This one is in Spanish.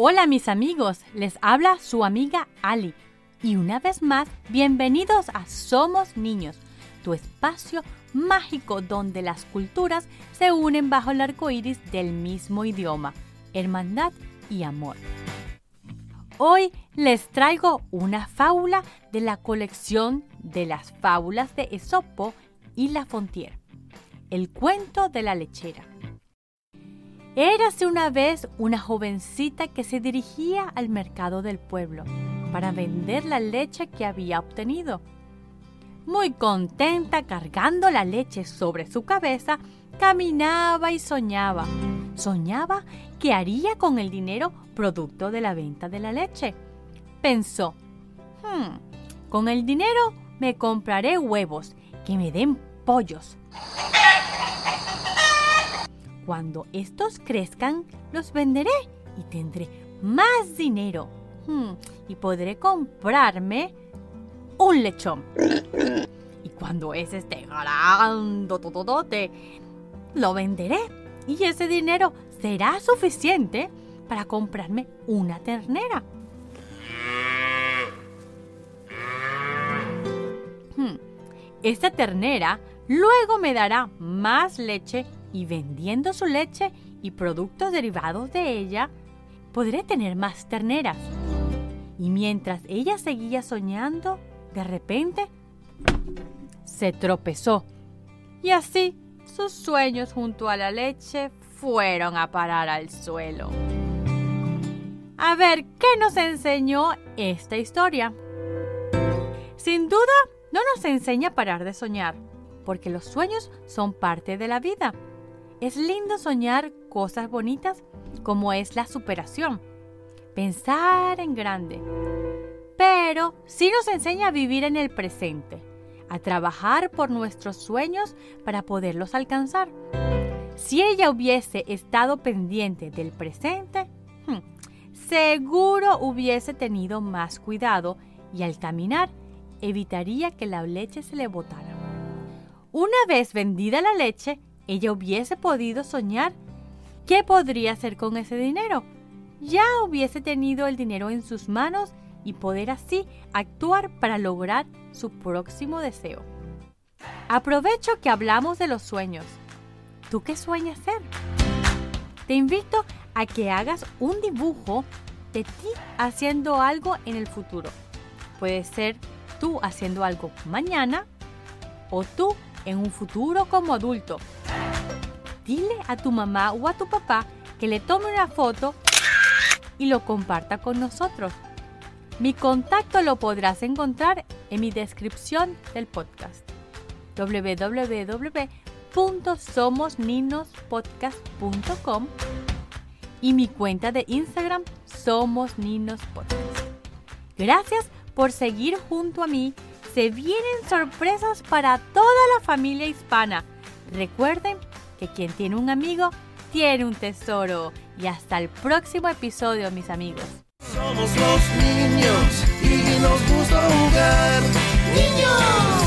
Hola mis amigos, les habla su amiga Ali. Y una vez más, bienvenidos a Somos Niños, tu espacio mágico donde las culturas se unen bajo el arco iris del mismo idioma, hermandad y amor. Hoy les traigo una fábula de la colección de las fábulas de Esopo y La Fontier, el cuento de la lechera. Érase una vez una jovencita que se dirigía al mercado del pueblo para vender la leche que había obtenido. Muy contenta cargando la leche sobre su cabeza, caminaba y soñaba. Soñaba que haría con el dinero producto de la venta de la leche. Pensó, hmm, con el dinero me compraré huevos que me den pollos. Cuando estos crezcan, los venderé y tendré más dinero. Hmm, y podré comprarme un lechón. Y cuando ese esté grande, lo venderé. Y ese dinero será suficiente para comprarme una ternera. Hmm, esta ternera luego me dará más leche y vendiendo su leche y productos derivados de ella, podré tener más terneras. Y mientras ella seguía soñando, de repente se tropezó. Y así sus sueños junto a la leche fueron a parar al suelo. A ver, ¿qué nos enseñó esta historia? Sin duda, no nos enseña a parar de soñar, porque los sueños son parte de la vida es lindo soñar cosas bonitas como es la superación, pensar en grande. Pero sí nos enseña a vivir en el presente, a trabajar por nuestros sueños para poderlos alcanzar. Si ella hubiese estado pendiente del presente, hmm, seguro hubiese tenido más cuidado y al caminar evitaría que la leche se le botara. Una vez vendida la leche, ella hubiese podido soñar qué podría hacer con ese dinero. Ya hubiese tenido el dinero en sus manos y poder así actuar para lograr su próximo deseo. Aprovecho que hablamos de los sueños. ¿Tú qué sueñas ser? Te invito a que hagas un dibujo de ti haciendo algo en el futuro. Puede ser tú haciendo algo mañana o tú en un futuro como adulto dile a tu mamá o a tu papá que le tome una foto y lo comparta con nosotros. Mi contacto lo podrás encontrar en mi descripción del podcast www.somosninospodcast.com y mi cuenta de Instagram Somos Gracias por seguir junto a mí. Se vienen sorpresas para toda la familia hispana. Recuerden que quien tiene un amigo tiene un tesoro. Y hasta el próximo episodio, mis amigos. Somos los niños y nos gusta jugar. Niños,